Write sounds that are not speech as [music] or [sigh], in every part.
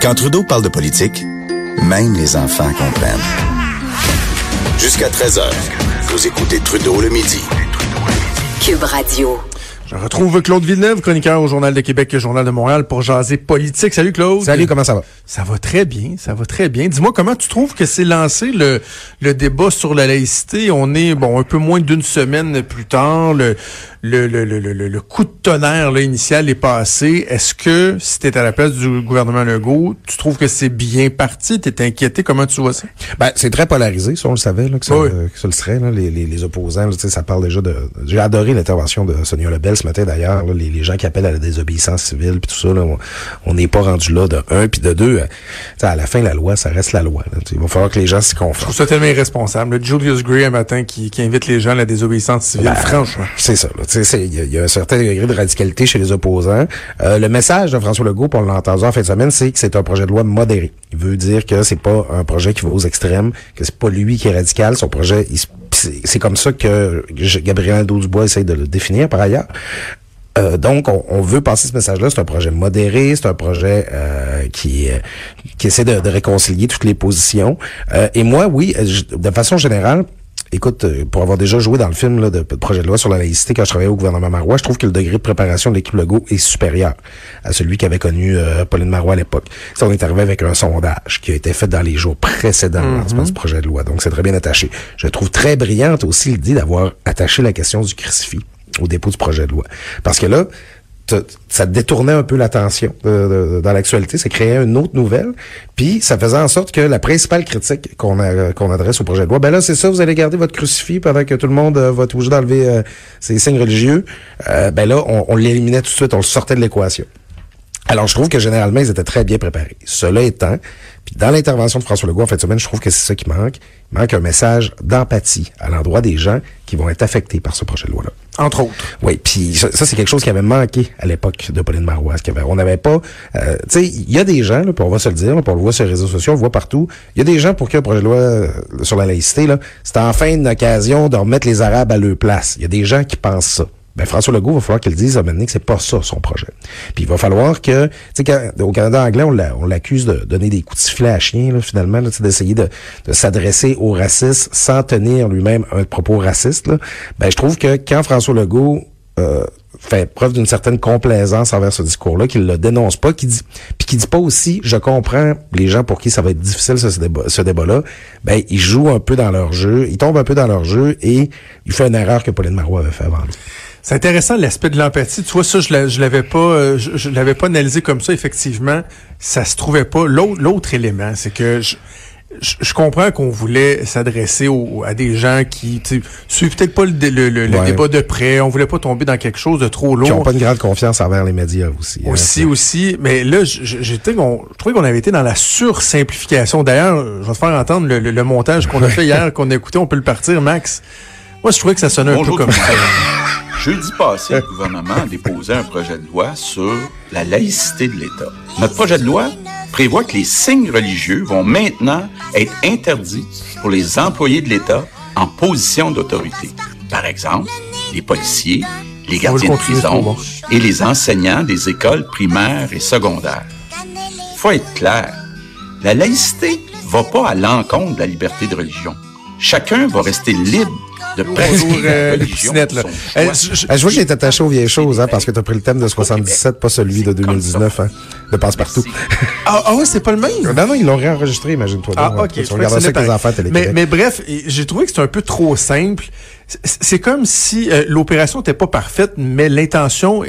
Quand Trudeau parle de politique, même les enfants comprennent. Jusqu'à 13h, vous écoutez Trudeau le midi. Cube Radio. Je retrouve Claude Villeneuve, chroniqueur au Journal de Québec et Journal de Montréal pour jaser politique. Salut Claude. Salut, comment ça va? Ça va très bien, ça va très bien. Dis-moi comment tu trouves que c'est lancé le, le débat sur la laïcité? On est bon un peu moins d'une semaine plus tard. Le, le, le, le, le, le coup de tonnerre là, initial est passé. Est-ce que si tu à la place du gouvernement Legault, tu trouves que c'est bien parti? Tu es inquiété? Comment tu vois ça? Ben, c'est très polarisé, ça on le savait là, que, ça, que ça le serait. Là, les, les, les opposants, là, ça parle déjà de... J'ai adoré l'intervention de Sonia Lebel ce matin d'ailleurs. Les, les gens qui appellent à la désobéissance civile puis tout ça, là, on n'est pas rendu là de un puis de deux. Euh, à la fin, la loi, ça reste la loi. Là, il va falloir que les gens s'y conforment. Je trouve ça tellement irresponsable. Le Julius Gray un matin qui, qui invite les gens à la désobéissance civile, ben, franchement. C'est ça. Il y, a un certain degré de radicalité chez les opposants. Euh, le message de François Legault, on l'a entendu en fin de semaine, c'est que c'est un projet de loi modéré. Il veut dire que c'est pas un projet qui va aux extrêmes, que c'est pas lui qui est radical. Son projet, c'est comme ça que Gabriel Dubois essaye de le définir par ailleurs. Euh, donc, on, veut passer ce message-là. C'est un projet modéré, c'est un projet euh, qui qui essaie de, réconcilier toutes les positions. et moi, oui, de façon générale, Écoute, euh, pour avoir déjà joué dans le film là, de, projet de loi sur la laïcité quand je travaillais au gouvernement Marois, je trouve que le degré de préparation de l'équipe Legault est supérieur à celui qu'avait connu euh, Pauline Marois à l'époque. Ça, on est arrivé avec un sondage qui a été fait dans les jours précédents mm -hmm. ce projet de loi. Donc, c'est très bien attaché. Je trouve très brillante aussi l'idée d'avoir attaché la question du crucifix au dépôt du projet de loi. Parce que là, ça détournait un peu l'attention dans l'actualité, ça créait une autre nouvelle, puis ça faisait en sorte que la principale critique qu'on adresse au projet de loi, ben là c'est ça, vous allez garder votre crucifix pendant que tout le monde euh, va être obligé d'enlever euh, ses signes religieux, euh, ben là on, on l'éliminait tout de suite, on le sortait de l'équation. Alors, je trouve que généralement, ils étaient très bien préparés. Cela étant, puis dans l'intervention de François Legault en fin de semaine, je trouve que c'est ça qui manque. Il manque un message d'empathie à l'endroit des gens qui vont être affectés par ce projet de loi-là. Entre autres. Oui, puis ça, c'est quelque chose qui avait manqué à l'époque de Pauline Marois. On n'avait pas... Euh, tu sais, il y a des gens, là, puis on va se le dire, là, puis on le voit sur les réseaux sociaux, on le voit partout, il y a des gens pour qui un projet de loi euh, sur la laïcité, c'est enfin une occasion de remettre les Arabes à leur place. Il y a des gens qui pensent ça ben François Legault va falloir qu'il dise à que c'est pas ça son projet. Puis il va falloir que, tu sais, au Canada anglais, on l'accuse de donner des coups de sifflet à chien, là, finalement, d'essayer de, de s'adresser aux racistes sans tenir lui-même un propos raciste. Là. Ben je trouve que quand François Legault euh, fait preuve d'une certaine complaisance envers ce discours-là, qu'il le dénonce pas, qui dit, puis qui dit pas aussi, je comprends les gens pour qui ça va être difficile ce, ce débat-là, ben il joue un peu dans leur jeu, il tombe un peu dans leur jeu et il fait une erreur que Pauline Marois avait fait avant lui. C'est intéressant l'aspect de l'empathie. Tu vois ça, je l'avais pas, euh, je, l'avais pas analysé comme ça. Effectivement, ça se trouvait pas. L'autre, l'autre élément, c'est que je, je, comprends qu'on voulait s'adresser à des gens qui suivent peut-être pas le, le, débat de près. On voulait pas tomber dans quelque chose de trop lourd. Qui n'ont pas une grande confiance envers les médias aussi. Hein, aussi, aussi. Mais là, j'étais, je trouvais qu'on avait été dans la sursimplification. D'ailleurs, je vais te faire entendre le, montage qu'on a fait [laughs] hier, qu'on a écouté. On peut le partir, Max. Moi, je trouvais que ça sonnait un peu comme ça. Jeudi passé, le gouvernement a déposé un projet de loi sur la laïcité de l'État. Notre projet de loi prévoit que les signes religieux vont maintenant être interdits pour les employés de l'État en position d'autorité. Par exemple, les policiers, les gardiens de prison et les enseignants des écoles primaires et secondaires. Faut être clair, la laïcité va pas à l'encontre de la liberté de religion. Chacun va rester libre de Bonjour, euh, là. Euh, je, vois que j'ai attaché aux vieilles choses, hein, parce que tu as pris le thème de 77, pas celui de 2019, hein, de Passe-Partout. [laughs] Ah, ah oui, c'est pas le même? Non, non, ils l'ont réenregistré, imagine-toi. Ah, ok. Tu regardes ça avec tes enfants mais, mais bref, j'ai trouvé que c'était un peu trop simple. C'est comme si euh, l'opération n'était pas parfaite, mais l'intention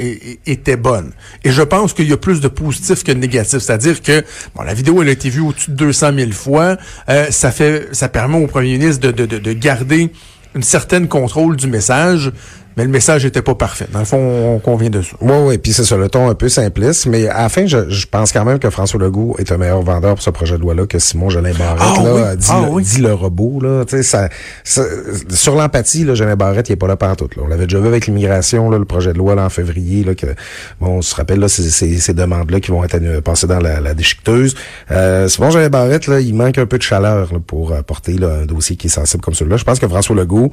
était bonne. Et je pense qu'il y a plus de positifs que de négatifs. C'est-à-dire que bon, la vidéo elle a été vue au-dessus de 200 000 fois. Euh, ça fait, ça permet au premier ministre de, de, de, de garder une certaine contrôle du message, mais le message était pas parfait. Dans le fond, on convient de ça. Oui, oui, puis c'est ça, le ton un peu simpliste, mais à la fin, je, je, pense quand même que François Legault est un meilleur vendeur pour ce projet de loi-là que Simon Jolin Barrette, ah, là, oui. dit, ah, le, dit, le, robot, là, tu sais, ça, ça, sur l'empathie, là, Jolin Barrette, il est pas là partout, là. On l'avait déjà vu avec l'immigration, là, le projet de loi, là, en février, là, que, bon, on se rappelle, là, ces, ces, ces demandes-là qui vont être passées dans la, la déchiqueteuse. Euh, Simon Jolin Barrette, là, il manque un peu de chaleur, là, pour porter, là, un dossier qui est sensible comme celui-là. Je pense que François Legault,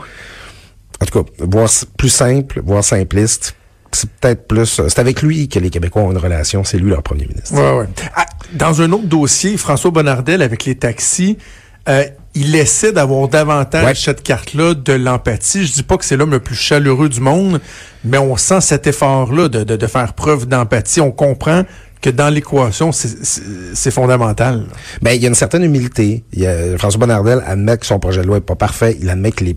en tout cas, voir plus simple, voir simpliste, c'est peut-être plus. C'est avec lui que les Québécois ont une relation. C'est lui leur premier ministre. Ouais, ouais. Ah, dans un autre dossier, François Bonnardel avec les taxis. Euh, il essaie d'avoir davantage Ouais. cette carte-là de l'empathie. Je dis pas que c'est l'homme le plus chaleureux du monde, mais on sent cet effort-là de, de, de faire preuve d'empathie. On comprend que dans l'équation, c'est- fondamental. Ben, il y a une certaine humilité. Il y a, François Bonnardel admet que son projet de loi est pas parfait. Il admet qu'il est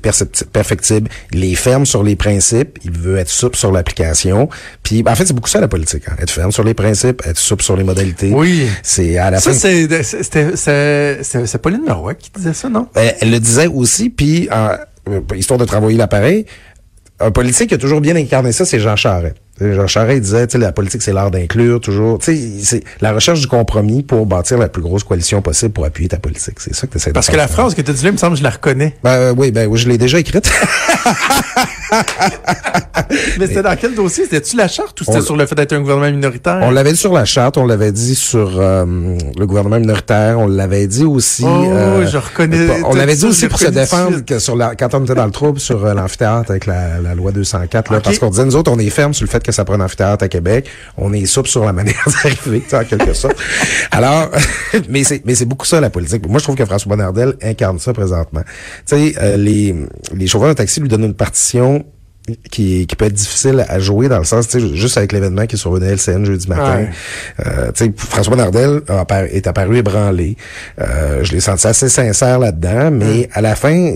perfectible. Il est ferme sur les principes. Il veut être souple sur l'application. Puis, en fait, c'est beaucoup ça la politique. hein. Être ferme sur les principes, être souple sur les modalités. Oui. C'est à la Ça, fin. c'est c'était- c'est Pauline Marois qui disait ça, non? Elle, elle le disait aussi, puis euh, histoire de travailler l'appareil, un politique qui a toujours bien incarné ça, c'est Jean Charest. Jean Charest disait, tu sais, la politique, c'est l'art d'inclure, toujours. Tu sais, c'est la recherche du compromis pour bâtir la plus grosse coalition possible pour appuyer ta politique. C'est ça que tu essaies de Parce que la phrase que tu as dit là, il me semble que je la reconnais. Ben, euh, oui, ben oui, je l'ai déjà écrite. [laughs] [laughs] Mais c'était dans quel dossier? C'était-tu la charte ou c'était sur le fait d'être un gouvernement minoritaire? on l'avait dit sur la charte, on l'avait dit sur euh, le gouvernement minoritaire, on l'avait dit aussi. Oh, je reconnais On l'avait dit aussi pour se défendre que sur la, quand on était dans le trouble sur euh, l'amphithéâtre avec la, la loi 204, là, parce qu'on disait nous autres, on est ferme sur le fait que ça prend un amphithéâtre à Québec, on est souple sur la [laughs] manière d'arriver, en quelque sorte. Alors, [laughs] mais c'est mais c'est beaucoup ça la politique. Moi, je trouve que François Bonnardel incarne ça présentement. Tu sais, euh, les les chauffeurs de taxi lui donnent une partition qui, qui peut être difficile à jouer dans le sens, juste avec l'événement qui est sur une LCN jeudi matin. Ouais. Euh, François apparu- est apparu ébranlé. Euh, je l'ai senti assez sincère là-dedans, mais à la fin,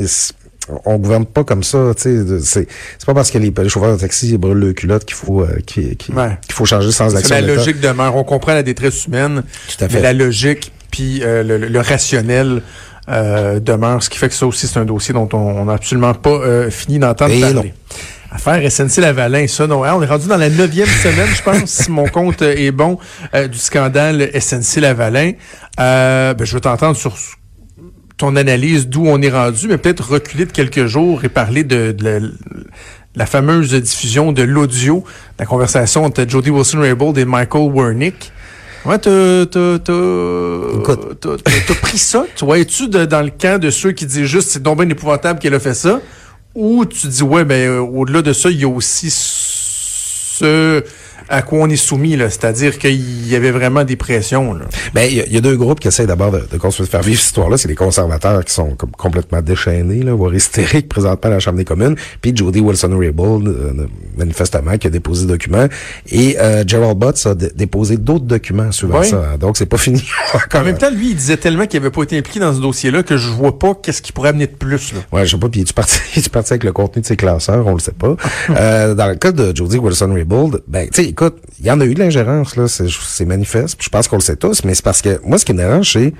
on gouverne pas comme ça, C'est c'est pas parce que les, les chauffeurs de taxi brûlent le culotte qu'il faut euh, qu'il Ouais. faut changer le sens d'action. la logique demeure. On comprend la détresse humaine, Tout à fait. mais la logique puis euh, le, rationnel euh, demeure, ce qui fait que ça aussi, c'est un dossier dont on n'a absolument pas fini d'entendre Et parler. non. Affaire SNC-Lavalin, ça, non. hein, on est rendu dans la neuvième [laughs] semaine, je pense, si mon compte euh, est bon, euh, du scandale SNC-Lavalin. Euh, ben, je veux t'entendre sur ton analyse d'où on est rendu, mais peut-être reculer de quelques jours et parler de, de la, la fameuse diffusion de l'audio, de la conversation entre Jody Wilson-Raybould et Michael Wernick. Ouais, t'as, pris ça? Toi, es-tu dans le camp de ceux qui disent juste c'est donc bien épouvantable qu'elle a fait ça? Ou tu dis, ouais, ben, euh, au-delà de ça, il y a aussi ce à quoi on est soumis, là. C'est-à-dire qu'il y avait vraiment des pressions, là. Ben, il y, a- il y a deux groupes qui essaient d'abord de, de construire, de faire vivre cette histoire-là. C'est les conservateurs qui sont comme complètement déchaînés, là, voire hystériques présentement à la Chambre des communes. Puis Jody Wilson-Raybould, euh, manifestement, qui a déposé des documents. Et euh, Gerald Butts a dé- déposé d'autres documents suivant Oui. ça. Donc, c'est pas fini. [laughs] En même temps, lui, il disait tellement qu'il avait pas été impliqué dans ce dossier-là que je vois pas qu'est-ce qui pourrait amener de plus, là. Ouais, je sais pas, puis es-tu parti, [laughs] es-tu parti avec le contenu de ses classeurs, on le sait pas. euh, dans le cas de Jody Wilson-Raybould, ben, tu sais, écoute, il y en a eu de l'ingérence, là, c'est, c'est manifeste, je pense qu'on le sait tous, mais c'est parce que, moi, ce qui me dérange, c'est,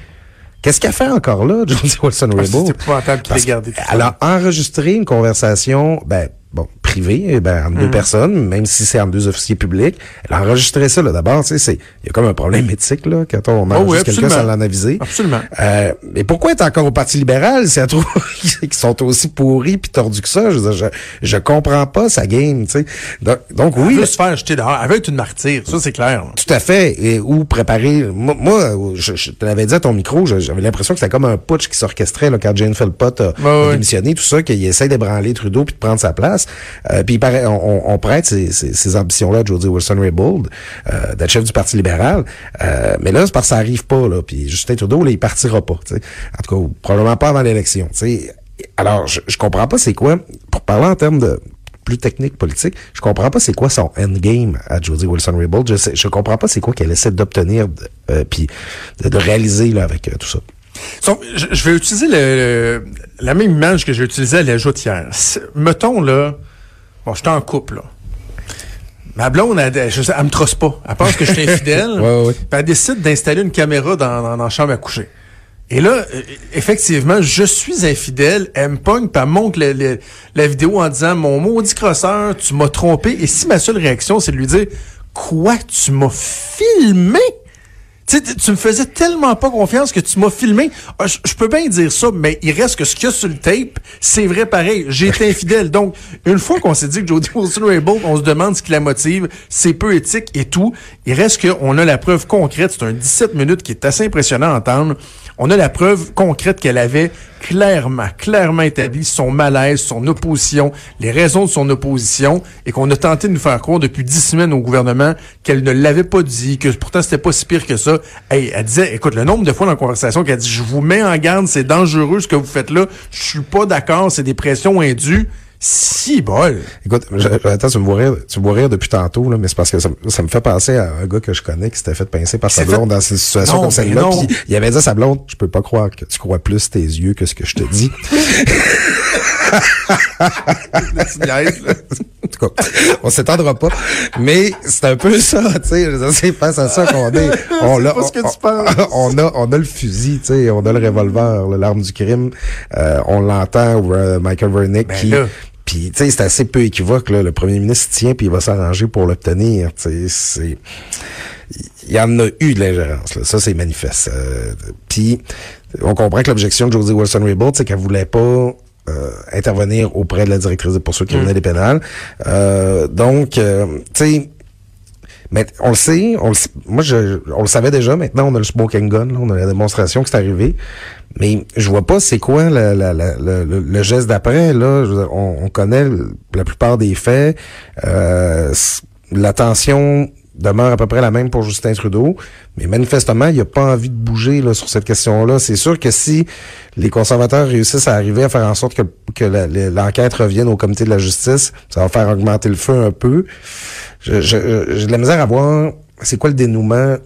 qu'est-ce qu'elle fait encore là, [laughs] Jody Ah, Wilson-Raybould? c'est épouvantable qu'il ait gardé tout. Elle a enregistré une conversation, ben, bon, privée, eh ben, entre Mm. deux personnes, même si c'est entre deux officiers publics. Elle a enregistré ça, là. D'abord, tu sais, c'est, il y a comme un problème éthique, là, quand on Oh oui, enregistre quelqu'un sans l'en aviser. Absolument. Euh, mais pourquoi être encore au Parti libéral si elle trouve [laughs] qu'ils sont aussi pourris puis tordus que ça? Je, veux dire, je, je comprends pas sa game, tu sais. Donc, donc Elle oui, veut se faire jeter dehors. Elle veut être une martyre. Ça, c'est clair. là. tout à fait. Et, ou préparer. Moi, moi, je, je te l'avais dit à ton micro, j'avais l'impression que c'était comme un putsch qui s'orchestrait là, quand Jane Philpott a, démissionné, tout ça, qu'il essaie d'ébranler Trudeau puis de prendre sa place. Euh, puis on, on- on prête ces, ces, ces ambitions-là à Jody Wilson-Raybould, euh, d'être chef du Parti libéral. Euh, mais là, c'est parce que ça arrive pas. Là, puis Justin Trudeau, là, il partira pas. En tout cas, probablement pas avant l'élection. Alors, je, je comprends pas c'est quoi, pour parler en termes de plus technique politique, je comprends pas c'est quoi son endgame à Jody Wilson-Raybould. Je sais, je comprends pas c'est quoi qu'elle essaie d'obtenir euh, puis de, de réaliser là avec euh, tout ça. Donc, je, je vais utiliser le, le- la même image que j'ai utilisée à la joutière. C'est- Mettons, là, bon, je suis en couple, là. Ma blonde, elle, elle, me trosse pas. Elle pense que je suis [laughs] infidèle. Ouais, ouais. Elle décide d'installer une caméra dans, dans, dans la chambre à coucher. Et là, euh, effectivement, je suis infidèle. Elle me pogne, puis elle montre le- la vidéo en disant « Mon maudit crosseur, tu m'as trompé. » Et si ma seule réaction, c'est de lui dire « Quoi? Tu m'as filmé? » Tu tu me faisais tellement pas confiance que tu m'as filmé. Ah, Je je peux bien dire ça, mais il reste que ce qu'il y a sur le tape, c'est vrai pareil. J'ai été infidèle. Donc, une fois qu'on s'est dit que Jodie Wilson-Raybould, on se demande ce qui la motive, c'est peu éthique et tout, il reste qu'on a la preuve concrète. C'est un 17 minutes qui est assez impressionnant à entendre. On a la preuve concrète qu'elle avait clairement, clairement établi son malaise, son opposition, les raisons de son opposition, et qu'on a tenté de nous faire croire depuis dix semaines au gouvernement qu'elle ne l'avait pas dit, que pourtant c'était pas si pire que ça. Hey, elle disait, écoute, le nombre de fois dans la conversation qu'elle dit, je vous mets en garde, c'est dangereux ce que vous faites là, je suis pas d'accord, c'est des pressions indues. Si bol. Écoute, attends, tu me vois rire, tu me vois rire depuis tantôt, là, mais c'est parce que ça, ça, me fait penser à un gars que je connais qui s'était fait pincer par sa blonde dans une situation comme celle-là. Puis il avait dit à sa blonde, je peux pas croire que tu crois plus tes yeux que ce que je te dis. en tout cas, on s'étendra pas. Mais c'est un peu ça, tu sais. C'est face à ça qu'on est. [laughs] On a, on, on, a, on a le fusil, tu sais. On a le revolver, l'arme du crime. Euh, on l'entend, euh, Michael Vernick ben qui, puis, tu sais, c'est assez peu équivoque, là. Le premier ministre tient, puis il va s'arranger pour l'obtenir. Tu sais, c'est... Il y en a eu de l'ingérence, là. Ça, c'est manifeste. Euh, puis, on comprend que l'objection de Josie Wilson-Raybould, c'est qu'elle voulait pas euh, intervenir auprès de la directrice des poursuites criminelles et pénales. Euh, donc, euh, tu sais, mais on le sait, on le, moi je, on le savait déjà. Maintenant, on a le smoking gun, on a la démonstration que c'est arrivé. Mais je vois pas c'est quoi la, la, le, le, geste d'après. Là, on, on, connaît la plupart des faits. Euh, la tension demeure à peu près la même pour Justin Trudeau, mais manifestement, il a pas envie de bouger là, sur cette question-là. C'est sûr que si les conservateurs réussissent à arriver à faire en sorte que, que l'enquête revienne au comité de la justice, ça va faire augmenter le feu un peu. J'ai de la misère à voir c'est quoi le dénouement.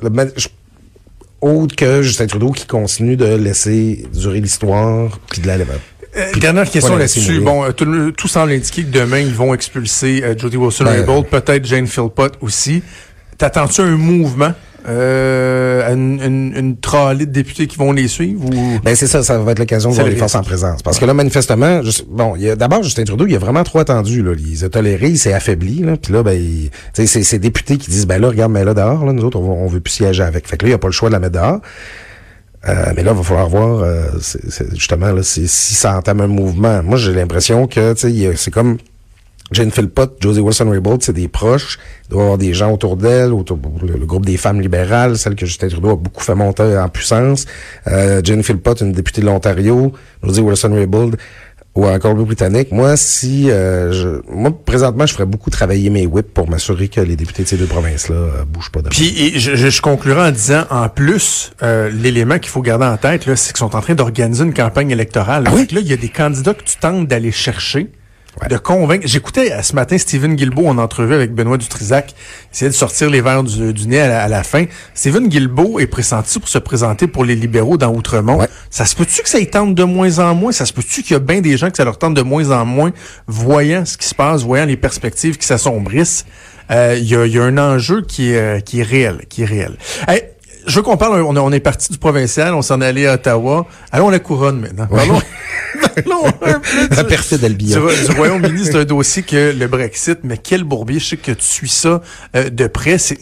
autre que Justin Trudeau qui continue de laisser durer l'histoire puis de la euh, dernière question là-dessus. Bon, euh, tout, tout, semble indiquer que demain, ils vont expulser euh, Jody Wilson-Raybould, ben, peut-être Jane Philpott aussi. T'attends-tu un mouvement? Euh, une, une, une de députés qui vont les suivre ou? Ben c'est ça, ça va être l'occasion de voir les forces en présence. Parce que là, manifestement, bon, y a d'abord Justin Trudeau, il a vraiment trop attendu. Là. Il a toléré, il s'est affaibli. Là, puis là, ben, c'est ces députés qui disent ben là, regarde, mais là dehors, là, nous autres, on, veut plus siéger avec. Fait que là, il n'y a pas le choix de la mettre dehors. Euh, mais là, il va falloir voir euh, justement là, si ça entame un mouvement. Moi, j'ai l'impression que c'est comme Jane Philpott, Josie Wilson-Raybould, c'est des proches. Il doit y avoir des gens autour d'elle, autour le, groupe des femmes libérales, celle que Justin Trudeau a beaucoup fait monter en puissance. Euh, Jane Philpott, une députée de l'Ontario. Josie Wilson-Raybould ou encore le britannique. Moi, si euh, je, moi présentement, je ferais beaucoup travailler mes whips pour m'assurer que les députés de ces deux provinces-là euh, bougent pas de. Puis je, je, conclurai en disant, en plus, euh, l'élément qu'il faut garder en tête, c'est qu'ils sont en train d'organiser une campagne électorale. Ah oui? là, il y a des candidats que tu tentes d'aller chercher de convaincre. J'écoutais euh, ce matin Stephen Guilbeault en entrevue avec Benoît Dutrisac, essayait de sortir les verres du, nez à la, fin. Stephen Guilbeault est pressenti pour se présenter pour les libéraux dans Outremont. Ça se peut-tu que ça y tente de moins en moins? Ça se peut-tu qu'il y a bien des gens que ça leur tente de moins en moins, voyant ce qui se passe, voyant les perspectives qui s'assombrissent? Euh, il y, a, y, a, un enjeu qui est, euh, qui est réel, qui est réel. Je veux qu'on parle, on, on est parti du provincial, on s'en allait à Ottawa. Allons à la couronne maintenant. [laughs] [laughs] La perfide Du, du Royaume-Uni, c'est un dossier que le Brexit, mais quel bourbier, je sais que tu suis ça euh, de près. Est-ce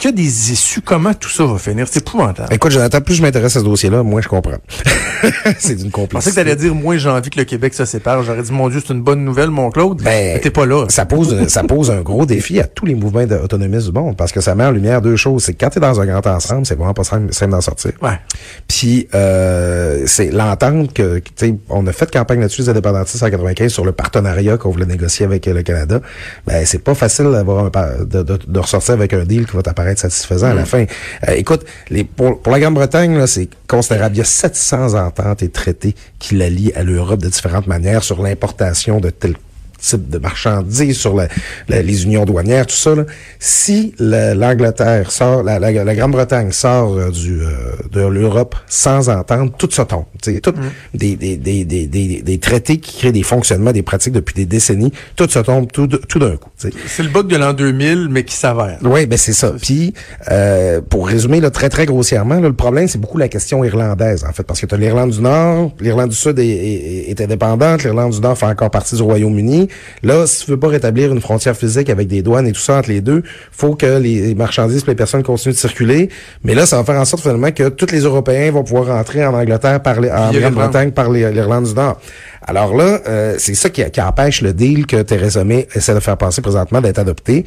qu'il y a des issues? Comment tout ça va finir? C'est épouvantable. Écoute, Jonathan, plus je m'intéresse à ce dossier-là, moins je comprends. [laughs] c'est d'une complexité. Je pensais que tu allais dire, moins j'ai envie que le Québec se sépare. J'aurais dit, mon Dieu, c'est une bonne nouvelle, mon Claude. Ben, t'es pas là. Ça pose, ça pose un gros défi à tous les mouvements d'autonomistes du monde, parce que ça met en lumière deux choses. C'est que quand t'es dans un grand ensemble, c'est vraiment pas simple, d'en sortir. Ouais. Puis, euh, c'est l'entente que, tu sais, on a fait campagne là-dessus, les indépendantistes en 95, sur le partenariat qu'on voulait négocier avec le Canada. Ben, c'est pas facile d'avoir de, de, de, ressortir avec un deal qui va t'apparaître satisfaisant à la mm. fin. Euh, écoute, les, pour, pour la Grande-Bretagne, c'est considérable. Il y a 700 ententes et traités qui la lient à l'Europe de différentes manières sur l'importation de tels type de marchandises, sur la, les unions douanières, tout ça. Là. Si l'Angleterre sort, la, la, Grande-Bretagne sort euh, du, euh, de l'Europe sans entendre, tout ça tombe. Tout, mm. des, des, des, des, des, traités qui créent des fonctionnements, des pratiques depuis des décennies, tout ça tombe tout, tout d'un coup. C'est le bug de l'an 2000, mais qui s'avère. Oui, ben c'est ça. Puis, euh, pour résumer là, très, très grossièrement, le problème, c'est beaucoup la question irlandaise, en fait, parce que tu as l'Irlande du Nord, l'Irlande du Sud est, est, est indépendante, l'Irlande du Nord fait encore partie du Royaume-Uni. Là, si tu veux pas rétablir une frontière physique avec des douanes et tout ça entre les deux, faut que les marchandises et les personnes continuent de circuler. Mais là, ça va faire en sorte finalement que tous les Européens vont pouvoir rentrer en Angleterre, par en Grande-Bretagne par l'Irlande du Nord. Alors là, euh, c'est ça qui, empêche le deal que Theresa May essaie de faire passer présentement d'être adopté.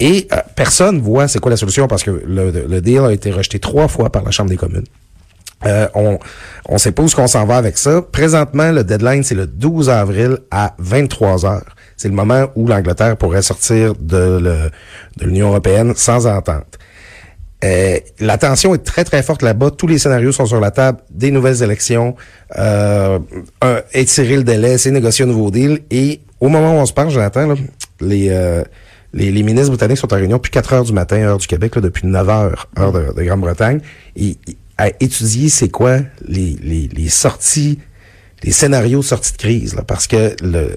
Et euh, personne voit c'est quoi la solution parce que le, le deal a été rejeté trois fois par la Chambre des communes. Euh, on on sait pas où qu'on s'en va avec ça. Présentement, le deadline, c'est le 12 avril à 23 heures. C'est le moment où l'Angleterre pourrait sortir de, l'Union européenne sans entente. Euh, la tension est très, très forte là-bas. Tous les scénarios sont sur la table. Des nouvelles élections, euh, un, étirer le délai, c'est négocier un nouveau deal. Et au moment où on se parle, Jonathan, là, les, euh, ministres britanniques sont en réunion depuis 4 heures du matin, heure du Québec, depuis 9 heures, heure de, de Grande-Bretagne. Et, à étudier c'est quoi les, les, les sorties, les scénarios de sortie de crise, là, parce que le,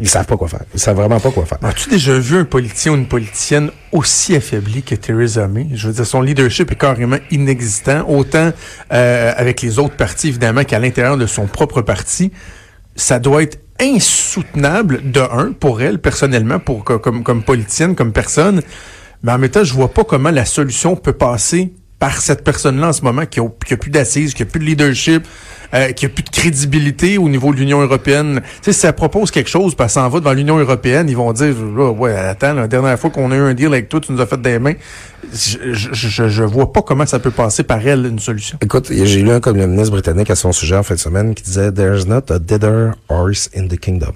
ils savent pas quoi faire. Ils savent vraiment pas quoi faire. As-tu déjà vu un politicien ou une politicienne aussi affaibli que Theresa May? Je veux dire, son leadership est carrément inexistant, autant euh, avec les autres partis, évidemment, qu'à l'intérieur de son propre parti. Ça doit être insoutenable, de un, pour elle, personnellement, pour comme, comme politicienne, comme personne. Mais en même temps, je vois pas comment la solution peut passer par cette personne-là en ce moment qui a, qui a plus d'assises, qui a plus de leadership, euh, qui a plus de crédibilité au niveau de l'Union européenne. Tu sais, si ça propose quelque chose, parce ça va devant l'Union européenne, ils vont dire, oh, ouais, attends, la dernière fois qu'on a eu un deal avec toi, tu nous as fait des mains. Je, je, je, vois pas comment ça peut passer par elle, une solution. Écoute, j'ai lu un communiste britannique à son sujet en fin de semaine qui disait, There's not a deader horse in the kingdom.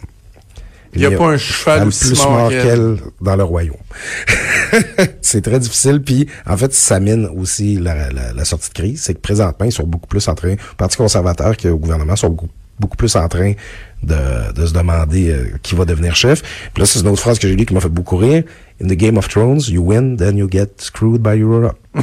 Il n'y a, pas un cheval aussi plus mort qu'elle dans le royaume. [laughs] c'est très difficile. Puis, en fait, ça mine aussi la, la, la sortie de crise. C'est que présentement, ils sont beaucoup plus en train, Parti conservateur que le gouvernement sont beaucoup, beaucoup plus en train de, de se demander euh, qui va devenir chef. Puis là, c'est une autre phrase que j'ai lue qui m'a fait beaucoup rire. In the Game of Thrones, you win, then you get screwed by Europe. [laughs]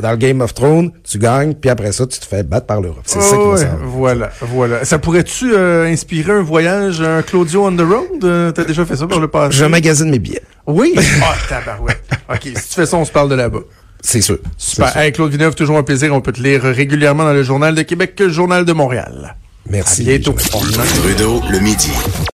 Dans le Game of Thrones, tu gagnes, puis après ça, tu te fais battre par l'Europe. C'est ça qui ouais, Voilà, voilà. Ça pourrait-tu euh, inspirer un voyage, un Claudio on the road? Euh, T'as déjà fait ça dans le passé? Je magasine mes billets. Oui? [laughs] Ah, oh, tabarouette. OK, si tu fais ça, on se parle de là-bas. C'est sûr. Super. Hey, Claude Villeneuve, toujours un plaisir. On peut te lire régulièrement dans le Journal de Québec, le Journal de Montréal. Merci. À bientôt. Trudeau, le midi.